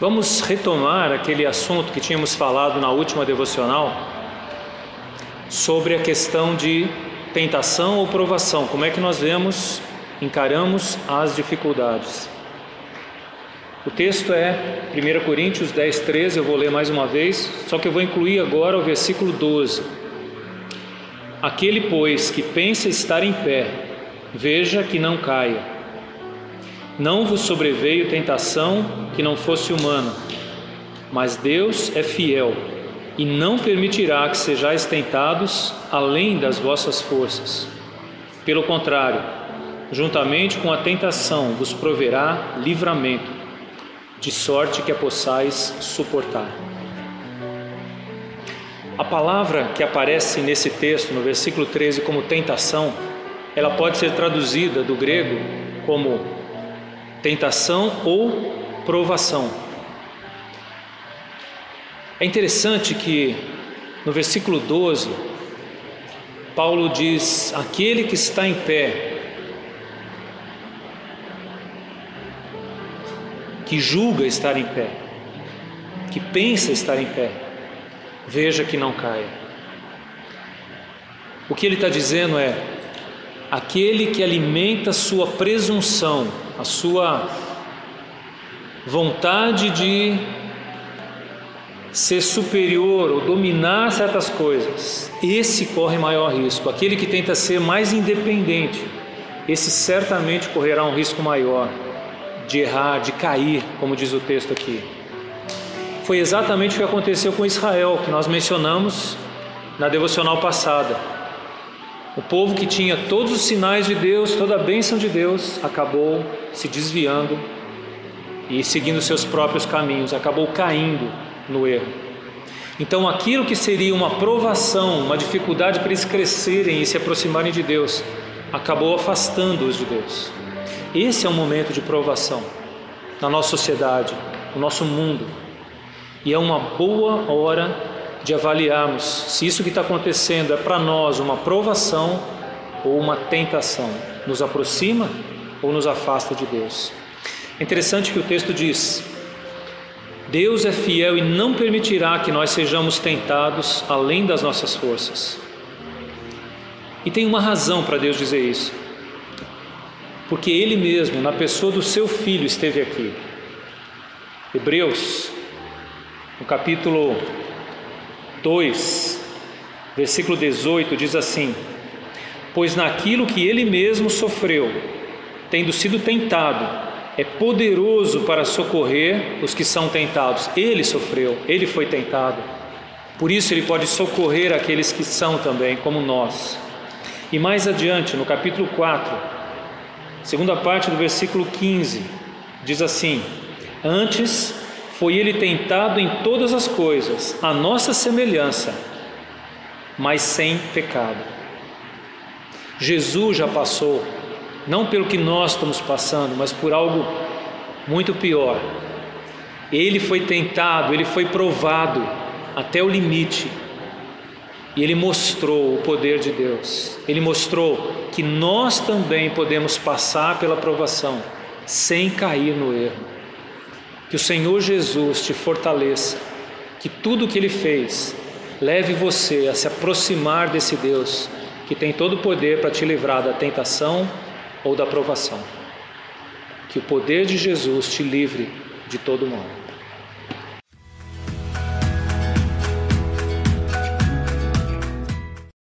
Vamos retomar aquele assunto que tínhamos falado na última devocional sobre a questão de tentação ou provação. Como é que nós vemos, encaramos as dificuldades? O texto é 1 Coríntios 10, 13, eu vou ler mais uma vez, só que eu vou incluir agora o versículo 12. Aquele, pois, que pensa estar em pé, veja que não caia. Não vos sobreveio tentação que não fosse humana, mas Deus é fiel e não permitirá que sejais tentados além das vossas forças. Pelo contrário, juntamente com a tentação vos proverá livramento, de sorte que a possais suportar. A palavra que aparece nesse texto, no versículo 13, como tentação, ela pode ser traduzida do grego como tentação ou provação. É interessante que no versículo 12, Paulo diz: Aquele que está em pé, que julga estar em pé, que pensa estar em pé, veja que não caia. O que ele está dizendo é: aquele que alimenta sua presunção, a sua vontade de ser superior ou dominar certas coisas, esse corre maior risco. Aquele que tenta ser mais independente, esse certamente correrá um risco maior de errar, de cair, como diz o texto aqui. Foi exatamente o que aconteceu com Israel, que nós mencionamos na devocional passada. O povo que tinha todos os sinais de Deus, toda a bênção de Deus, acabou se desviando e seguindo seus próprios caminhos, acabou caindo no erro. Então, aquilo que seria uma provação, uma dificuldade para eles crescerem e se aproximarem de Deus, acabou afastando-os de Deus. Esse é um momento de provação na nossa sociedade, no nosso mundo. E é uma boa hora de avaliarmos se isso que está acontecendo é para nós uma provação ou uma tentação. Nos aproxima ou nos afasta de Deus. É interessante que o texto diz: Deus é fiel e não permitirá que nós sejamos tentados além das nossas forças. E tem uma razão para Deus dizer isso. Porque Ele mesmo, na pessoa do seu filho, esteve aqui. Hebreus, no capítulo 2, versículo 18, diz assim: Pois naquilo que Ele mesmo sofreu, tendo sido tentado, é poderoso para socorrer os que são tentados. Ele sofreu, ele foi tentado. Por isso ele pode socorrer aqueles que são também, como nós. E mais adiante, no capítulo 4, segunda parte do versículo 15, diz assim: Antes foi ele tentado em todas as coisas, a nossa semelhança, mas sem pecado. Jesus já passou não pelo que nós estamos passando, mas por algo muito pior. Ele foi tentado, ele foi provado até o limite. E ele mostrou o poder de Deus. Ele mostrou que nós também podemos passar pela provação sem cair no erro. Que o Senhor Jesus te fortaleça, que tudo o que ele fez leve você a se aproximar desse Deus que tem todo o poder para te livrar da tentação ou da provação. Que o poder de Jesus te livre de todo mal.